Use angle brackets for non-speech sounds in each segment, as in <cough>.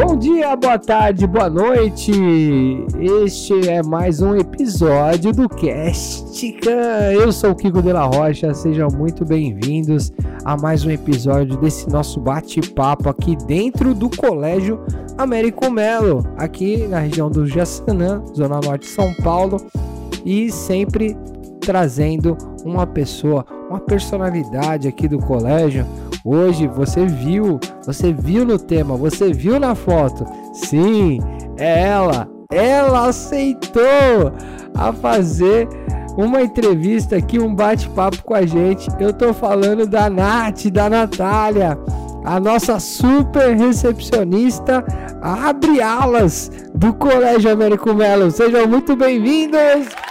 Bom dia, boa tarde, boa noite. Este é mais um episódio do Castica. Eu sou o Kiko de la Rocha. Sejam muito bem-vindos a mais um episódio desse nosso bate-papo aqui dentro do Colégio Américo Melo, aqui na região do Jaçanã, zona norte de São Paulo, e sempre trazendo uma pessoa, uma personalidade aqui do colégio Hoje você viu, você viu no tema, você viu na foto. Sim, é ela. Ela aceitou a fazer uma entrevista aqui, um bate-papo com a gente. Eu tô falando da Nath, da Natália, a nossa super recepcionista, abre alas do Colégio Américo Melo. Sejam muito bem-vindos!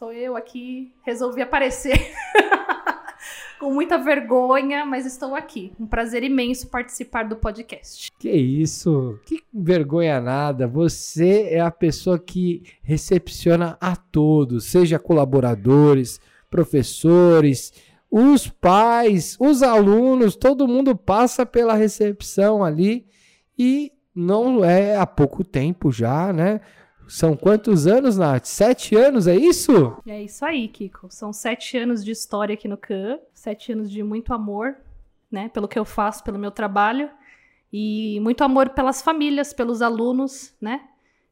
Sou eu aqui, resolvi aparecer <laughs> com muita vergonha, mas estou aqui. Um prazer imenso participar do podcast. Que isso? Que vergonha nada. Você é a pessoa que recepciona a todos, seja colaboradores, professores, os pais, os alunos, todo mundo passa pela recepção ali e não é há pouco tempo já, né? São quantos anos, Nath? Sete anos, é isso? É isso aí, Kiko. São sete anos de história aqui no CAN, sete anos de muito amor, né, pelo que eu faço, pelo meu trabalho, e muito amor pelas famílias, pelos alunos, né?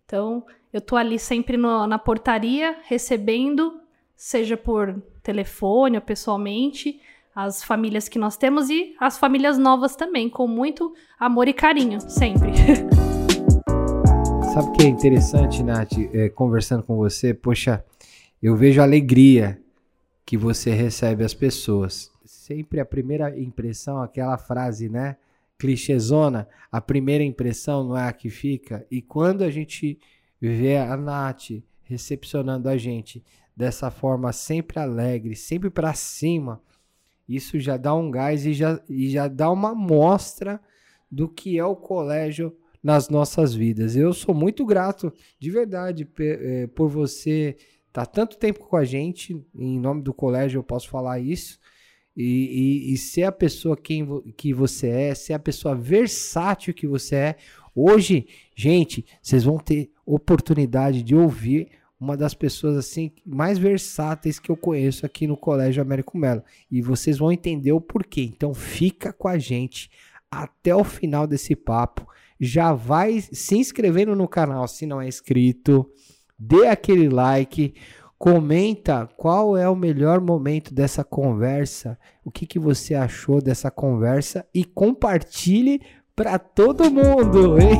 Então, eu tô ali sempre no, na portaria, recebendo, seja por telefone ou pessoalmente, as famílias que nós temos e as famílias novas também, com muito amor e carinho, sempre. <laughs> Sabe o que é interessante, Nath, é, conversando com você? Poxa, eu vejo a alegria que você recebe as pessoas. Sempre a primeira impressão, aquela frase, né? Clichêzona, a primeira impressão não é a que fica. E quando a gente vê a Nath recepcionando a gente dessa forma sempre alegre, sempre para cima, isso já dá um gás e já, e já dá uma mostra do que é o colégio nas nossas vidas. Eu sou muito grato, de verdade, é, por você estar tá tanto tempo com a gente. Em nome do colégio, eu posso falar isso. E, e, e ser a pessoa quem, que você é, ser a pessoa versátil que você é. Hoje, gente, vocês vão ter oportunidade de ouvir uma das pessoas assim mais versáteis que eu conheço aqui no Colégio Américo Melo. E vocês vão entender o porquê. Então fica com a gente até o final desse papo já vai se inscrevendo no canal se não é inscrito, dê aquele like, comenta qual é o melhor momento dessa conversa, o que, que você achou dessa conversa e compartilhe para todo mundo, hein?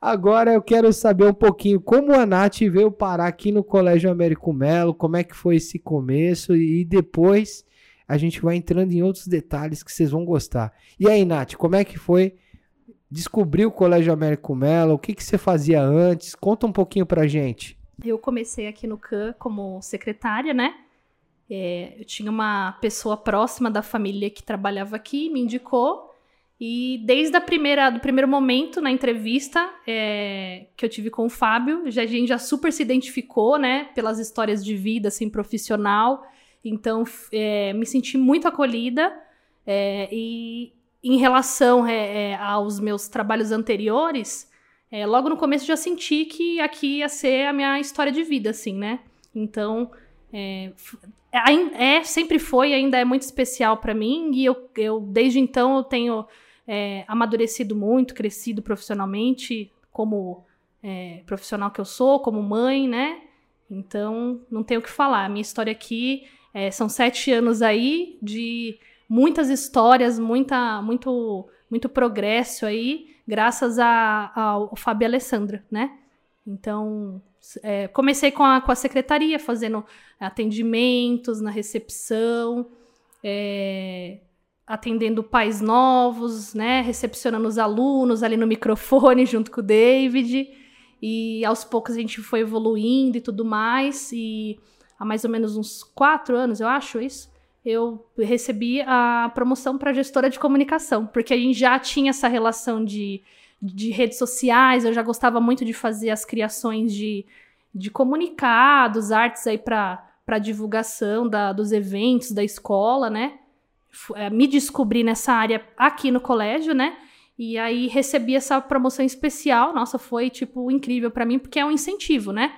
Agora eu quero saber um pouquinho como a Nath veio parar aqui no Colégio Américo Melo, como é que foi esse começo e depois a gente vai entrando em outros detalhes que vocês vão gostar. E aí, Nath, como é que foi descobrir o Colégio Américo Mello? O que, que você fazia antes? Conta um pouquinho pra gente. Eu comecei aqui no CAN como secretária, né? É, eu tinha uma pessoa próxima da família que trabalhava aqui, me indicou. E desde a primeira, do primeiro momento na entrevista é, que eu tive com o Fábio, já, a gente já super se identificou, né? Pelas histórias de vida, assim, profissional. Então, é, me senti muito acolhida. É, e em relação é, é, aos meus trabalhos anteriores, é, logo no começo já senti que aqui ia ser a minha história de vida, assim, né? Então, é, é sempre foi, ainda é muito especial para mim. E eu, eu, desde então, eu tenho amadurecido muito, crescido profissionalmente, como profissional que eu sou, como mãe, né? Então, não tenho o que falar. A minha história aqui é, são sete anos aí de muitas histórias, muita, muito, muito progresso aí, graças a, ao Fábio e Alessandra, né? Então, é, comecei com a, com a secretaria, fazendo atendimentos na recepção, é, atendendo pais novos, né? Recepcionando os alunos ali no microfone <laughs> junto com o David. E aos poucos a gente foi evoluindo e tudo mais. E há mais ou menos uns quatro anos, eu acho isso, eu recebi a promoção para gestora de comunicação, porque a gente já tinha essa relação de, de redes sociais, eu já gostava muito de fazer as criações de, de comunicados, artes aí para divulgação da, dos eventos da escola, né? É, me descobri nessa área aqui no colégio, né? E aí recebi essa promoção especial. Nossa, foi tipo incrível para mim, porque é um incentivo, né?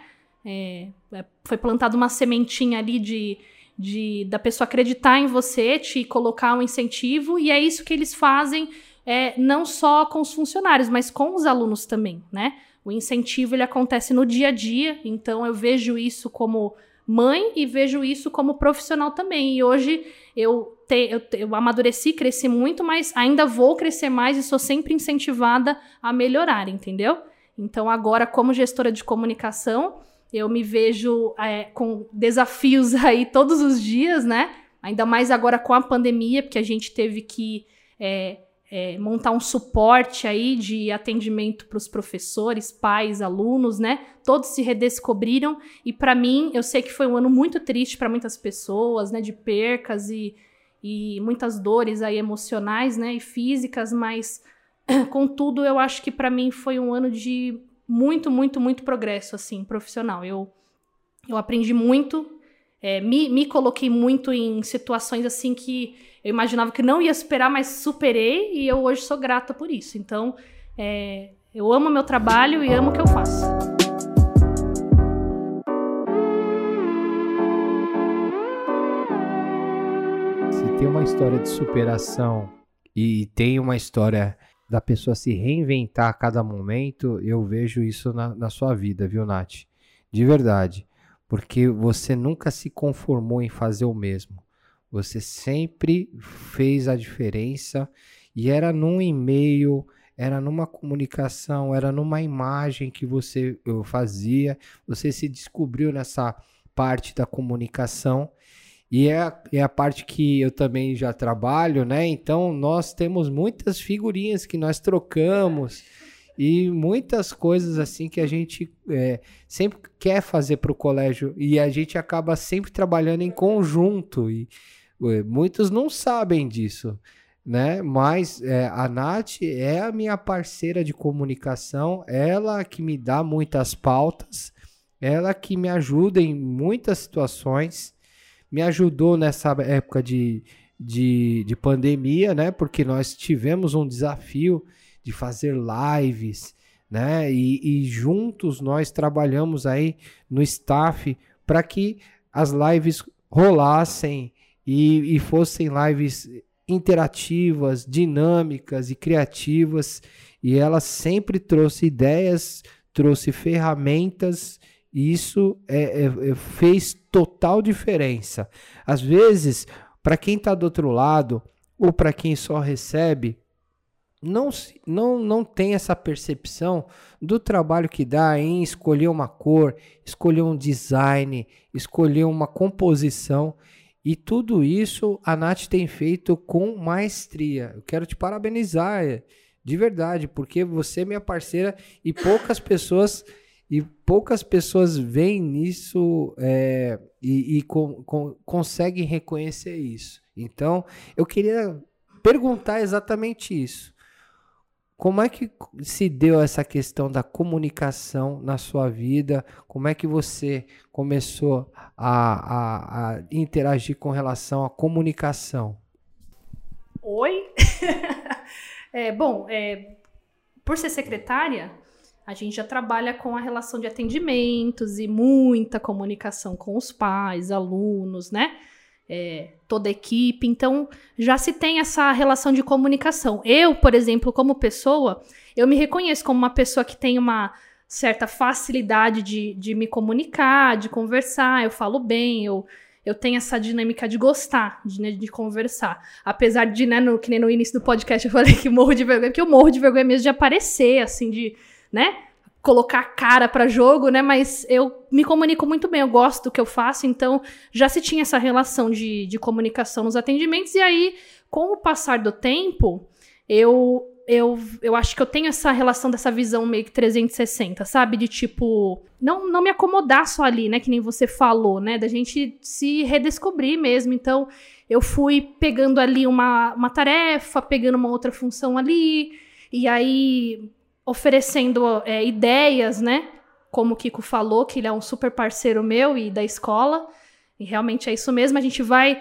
É, é, foi plantada uma sementinha ali de, de da pessoa acreditar em você, te colocar um incentivo, e é isso que eles fazem, é, não só com os funcionários, mas com os alunos também, né? O incentivo ele acontece no dia a dia, então eu vejo isso como mãe e vejo isso como profissional também. E hoje eu, te, eu, eu amadureci, cresci muito, mas ainda vou crescer mais e sou sempre incentivada a melhorar, entendeu? Então, agora, como gestora de comunicação, eu me vejo é, com desafios <laughs> aí todos os dias, né? Ainda mais agora com a pandemia, porque a gente teve que é, é, montar um suporte aí de atendimento para os professores, pais, alunos, né? Todos se redescobriram e para mim eu sei que foi um ano muito triste para muitas pessoas, né? De percas e, e muitas dores aí emocionais, né? E físicas, mas <clears throat> contudo eu acho que para mim foi um ano de muito, muito, muito progresso assim profissional. Eu eu aprendi muito, é, me, me coloquei muito em situações assim que eu imaginava que não ia superar, mas superei e eu hoje sou grata por isso. Então, é, eu amo meu trabalho e amo o que eu faço. Se tem uma história de superação e tem uma história da pessoa se reinventar a cada momento, eu vejo isso na, na sua vida, viu, Nath? De verdade. Porque você nunca se conformou em fazer o mesmo. Você sempre fez a diferença e era num e-mail, era numa comunicação, era numa imagem que você fazia. Você se descobriu nessa parte da comunicação e é, é a parte que eu também já trabalho, né? Então nós temos muitas figurinhas que nós trocamos e muitas coisas assim que a gente é, sempre quer fazer para o colégio. E a gente acaba sempre trabalhando em conjunto. E Muitos não sabem disso, né? Mas é, a Nath é a minha parceira de comunicação, ela que me dá muitas pautas, ela que me ajuda em muitas situações, me ajudou nessa época de, de, de pandemia, né? Porque nós tivemos um desafio de fazer lives, né? E, e juntos nós trabalhamos aí no staff para que as lives rolassem e, e fossem lives interativas, dinâmicas e criativas. E ela sempre trouxe ideias, trouxe ferramentas, e isso é, é, é fez total diferença. Às vezes, para quem está do outro lado, ou para quem só recebe, não, não, não tem essa percepção do trabalho que dá em escolher uma cor, escolher um design, escolher uma composição. E tudo isso a Nath tem feito com maestria. Eu quero te parabenizar, é, de verdade, porque você é minha parceira e poucas pessoas e poucas pessoas veem nisso é, e, e com, com, conseguem reconhecer isso. Então, eu queria perguntar exatamente isso. Como é que se deu essa questão da comunicação na sua vida? Como é que você começou a, a, a interagir com relação à comunicação? Oi? <laughs> é, bom, é, por ser secretária, a gente já trabalha com a relação de atendimentos e muita comunicação com os pais, alunos, né? é, toda a equipe. Então, já se tem essa relação de comunicação. Eu, por exemplo, como pessoa, eu me reconheço como uma pessoa que tem uma certa facilidade de, de me comunicar, de conversar, eu falo bem, eu, eu tenho essa dinâmica de gostar, de, né, de conversar. Apesar de, né, no, que nem no início do podcast eu falei que morro de vergonha, porque eu morro de vergonha mesmo de aparecer, assim, de, né, colocar cara para jogo, né? Mas eu me comunico muito bem, eu gosto do que eu faço, então já se tinha essa relação de, de comunicação nos atendimentos, e aí, com o passar do tempo, eu, eu, eu acho que eu tenho essa relação dessa visão meio que 360, sabe? De tipo, não, não me acomodar só ali, né? Que nem você falou, né? Da gente se redescobrir mesmo. Então, eu fui pegando ali uma, uma tarefa, pegando uma outra função ali, e aí oferecendo é, ideias, né? Como o Kiko falou, que ele é um super parceiro meu e da escola. E realmente é isso mesmo, a gente vai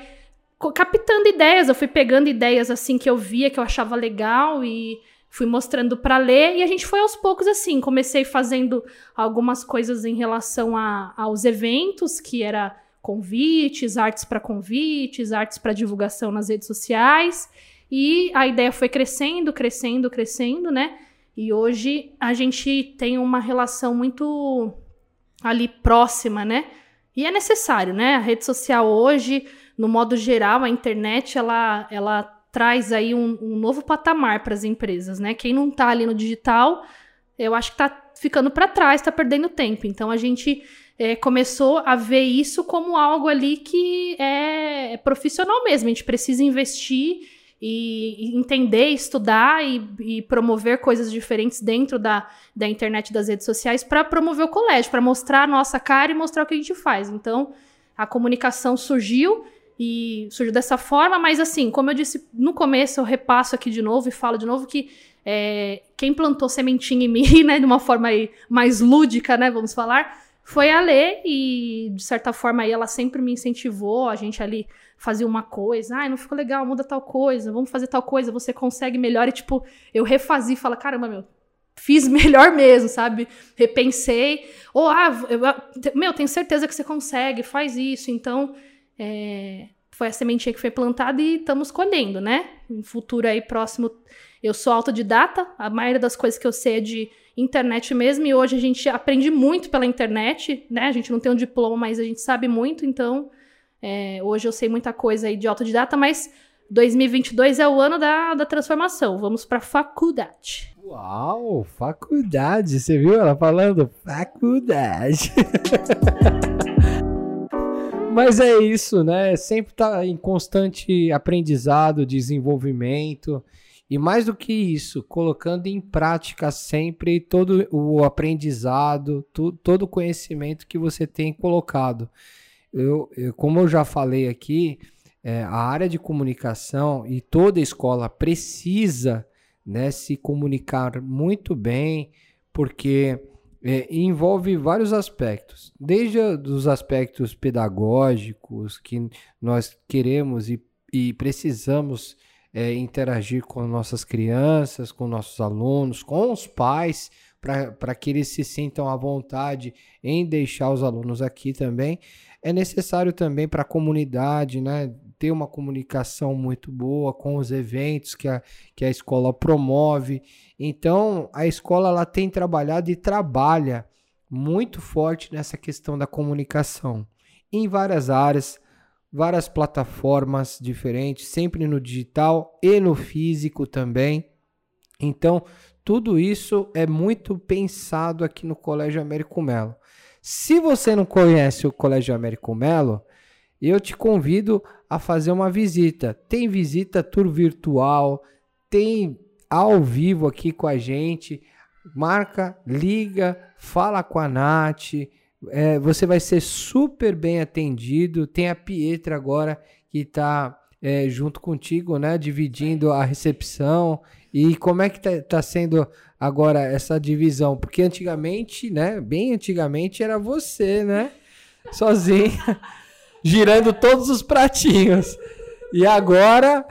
captando ideias. Eu fui pegando ideias assim que eu via, que eu achava legal e fui mostrando para ler e a gente foi aos poucos assim. Comecei fazendo algumas coisas em relação a, aos eventos, que era convites, artes para convites, artes para divulgação nas redes sociais. E a ideia foi crescendo, crescendo, crescendo, né? E hoje a gente tem uma relação muito ali próxima, né? E é necessário, né? A rede social hoje, no modo geral, a internet, ela, ela traz aí um, um novo patamar para as empresas, né? Quem não está ali no digital, eu acho que está ficando para trás, está perdendo tempo. Então a gente é, começou a ver isso como algo ali que é, é profissional mesmo. A gente precisa investir e, entender, estudar e, e, promover coisas diferentes dentro da, da internet das redes sociais para promover o colégio, para mostrar a nossa cara e mostrar o que a gente faz. Então, a comunicação surgiu e surgiu dessa forma, mas assim, como eu disse no começo, eu repasso aqui de novo e falo de novo que é, quem plantou sementinha em mim, <laughs> né, de uma forma mais lúdica, né, vamos falar, foi a Lê e, de certa forma, aí ela sempre me incentivou, a gente ali fazia uma coisa, ah, não ficou legal, muda tal coisa, vamos fazer tal coisa, você consegue melhor, e tipo, eu refazia e falo, caramba, meu, fiz <laughs> melhor mesmo, sabe? Repensei, ou, ah, eu, meu, tenho certeza que você consegue, faz isso, então, é, foi a sementinha que foi plantada e estamos colhendo, né? Em futuro aí próximo, eu sou autodidata, a maioria das coisas que eu sei é de internet mesmo, e hoje a gente aprende muito pela internet, né? A gente não tem um diploma, mas a gente sabe muito, então é, hoje eu sei muita coisa aí de autodidata, mas 2022 é o ano da, da transformação. Vamos para faculdade. Uau, faculdade! Você viu ela falando faculdade? <laughs> Mas é isso, né? Sempre tá em constante aprendizado, desenvolvimento. E mais do que isso, colocando em prática sempre todo o aprendizado, tu, todo o conhecimento que você tem colocado. Eu, eu como eu já falei aqui, é, a área de comunicação e toda escola precisa né, se comunicar muito bem, porque é, envolve vários aspectos, desde os aspectos pedagógicos que nós queremos e, e precisamos é, interagir com nossas crianças, com nossos alunos, com os pais, para que eles se sintam à vontade em deixar os alunos aqui também. É necessário também para a comunidade, né? Ter uma comunicação muito boa com os eventos que a, que a escola promove. Então, a escola ela tem trabalhado e trabalha muito forte nessa questão da comunicação em várias áreas várias plataformas diferentes, sempre no digital e no físico também. Então, tudo isso é muito pensado aqui no Colégio Américo Melo. Se você não conhece o Colégio Américo Melo, eu te convido a fazer uma visita. Tem visita tour virtual, tem ao vivo aqui com a gente. Marca, liga, fala com a Nath, é, você vai ser super bem atendido. Tem a Pietra agora que está é, junto contigo, né? Dividindo a recepção. E como é que tá, tá, sendo agora essa divisão? Porque antigamente, né? Bem antigamente era você, né? Sozinha, <laughs> girando todos os pratinhos. E agora,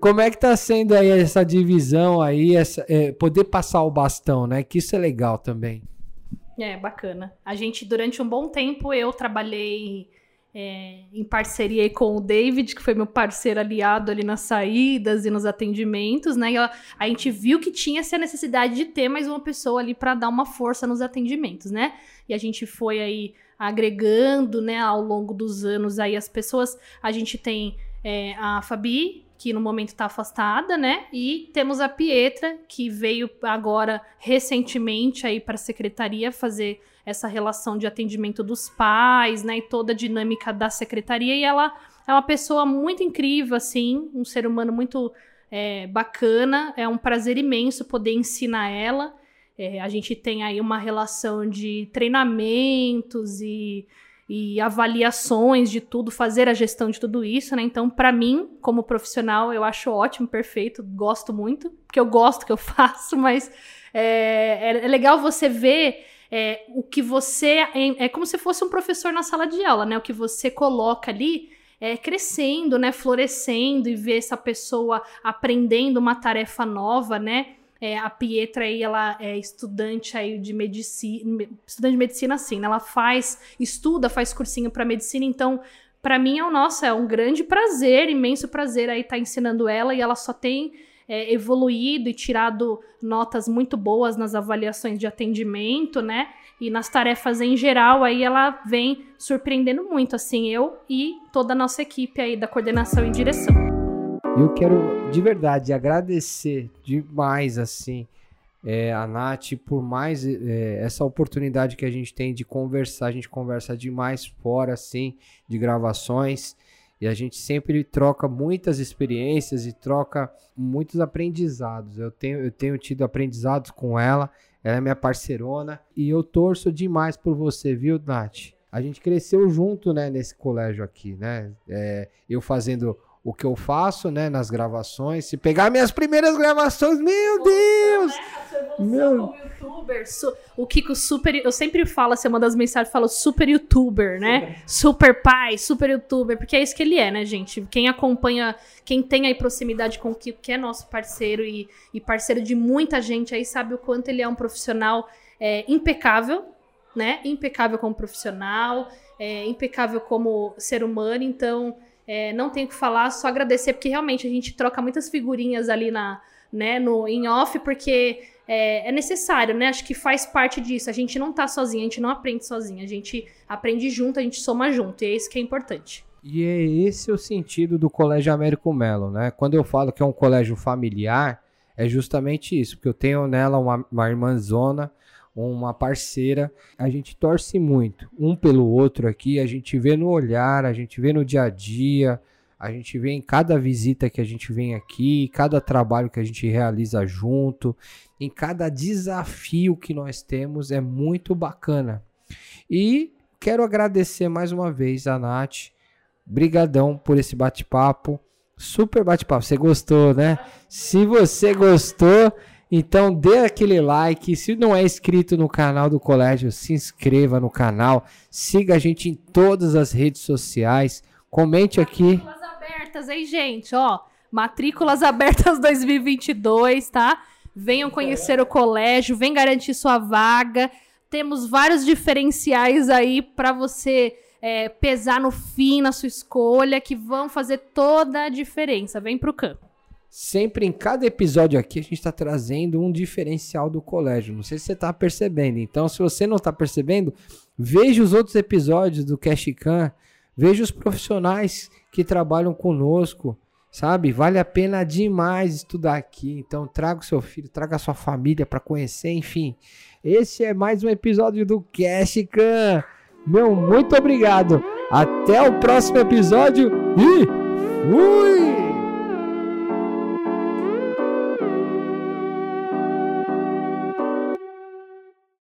como é que tá sendo aí essa divisão aí, essa, é, poder passar o bastão, né? Que isso é legal também. É, bacana. A gente, durante um bom tempo, eu trabalhei é, em parceria com o David, que foi meu parceiro aliado ali nas saídas e nos atendimentos, né? E a, a gente viu que tinha essa necessidade de ter mais uma pessoa ali para dar uma força nos atendimentos, né? E a gente foi aí agregando, né, ao longo dos anos aí as pessoas. A gente tem é, a Fabi, que no momento está afastada, né? E temos a Pietra, que veio agora recentemente aí para a secretaria fazer essa relação de atendimento dos pais, né? E toda a dinâmica da secretaria. E ela é uma pessoa muito incrível, assim, um ser humano muito é, bacana. É um prazer imenso poder ensinar ela. É, a gente tem aí uma relação de treinamentos e e avaliações de tudo, fazer a gestão de tudo isso, né? Então, para mim, como profissional, eu acho ótimo, perfeito, gosto muito, porque eu gosto que eu <laughs> faço, mas é, é, é legal você ver é, o que você. É, é como se fosse um professor na sala de aula, né? O que você coloca ali é, crescendo, né, florescendo e ver essa pessoa aprendendo uma tarefa nova, né? É, a Pietra aí, ela é estudante aí de medicina, estudante de medicina sim, né? ela faz, estuda, faz cursinho para medicina, então para mim é o nosso, é um grande prazer, imenso prazer aí estar tá ensinando ela e ela só tem é, evoluído e tirado notas muito boas nas avaliações de atendimento, né? E nas tarefas em geral, aí ela vem surpreendendo muito, assim, eu e toda a nossa equipe aí da coordenação e direção. Eu quero de verdade agradecer demais, assim, é, a Nath por mais é, essa oportunidade que a gente tem de conversar. A gente conversa demais fora, assim, de gravações. E a gente sempre troca muitas experiências e troca muitos aprendizados. Eu tenho, eu tenho tido aprendizados com ela. Ela é minha parceirona. E eu torço demais por você, viu, Nath? A gente cresceu junto, né, nesse colégio aqui, né? É, eu fazendo o que eu faço, né, nas gravações. Se pegar minhas primeiras gravações, meu Deus! Meu... youtuber, su... o Kiko super, eu sempre falo, assim, uma das mensagens falo super youtuber, né? Super pai, super youtuber, porque é isso que ele é, né, gente? Quem acompanha, quem tem aí proximidade com o Kiko, que é nosso parceiro e, e parceiro de muita gente aí, sabe o quanto ele é um profissional é, impecável, né? Impecável como profissional, é, impecável como ser humano, então é, não tenho que falar, só agradecer, porque realmente a gente troca muitas figurinhas ali na, né, no em off, porque é, é, necessário, né? Acho que faz parte disso. A gente não tá sozinho, a gente não aprende sozinho, a gente aprende junto, a gente soma junto, e é isso que é importante. E é esse o sentido do Colégio Américo Melo, né? Quando eu falo que é um colégio familiar, é justamente isso, porque eu tenho nela uma, uma irmãzona, uma parceira. A gente torce muito um pelo outro aqui, a gente vê no olhar, a gente vê no dia a dia, a gente vê em cada visita que a gente vem aqui, cada trabalho que a gente realiza junto, em cada desafio que nós temos, é muito bacana. E quero agradecer mais uma vez a Nath. Brigadão por esse bate-papo. Super bate-papo. Você gostou, né? Se você gostou, então dê aquele like. Se não é inscrito no canal do colégio, se inscreva no canal. Siga a gente em todas as redes sociais. Comente aqui. Matrículas abertas, hein, gente? Ó, matrículas abertas <laughs> 2022, tá? Venham conhecer o colégio, vem garantir sua vaga. Temos vários diferenciais aí para você é, pesar no fim na sua escolha que vão fazer toda a diferença. Vem pro campo. Sempre em cada episódio aqui a gente está trazendo um diferencial do colégio. Não sei se você está percebendo. Então, se você não está percebendo, veja os outros episódios do Cashcan, veja os profissionais que trabalham conosco, sabe? Vale a pena demais estudar aqui. Então, traga o seu filho, traga a sua família para conhecer, enfim. Esse é mais um episódio do Cashcan. Meu, muito obrigado. Até o próximo episódio e fui!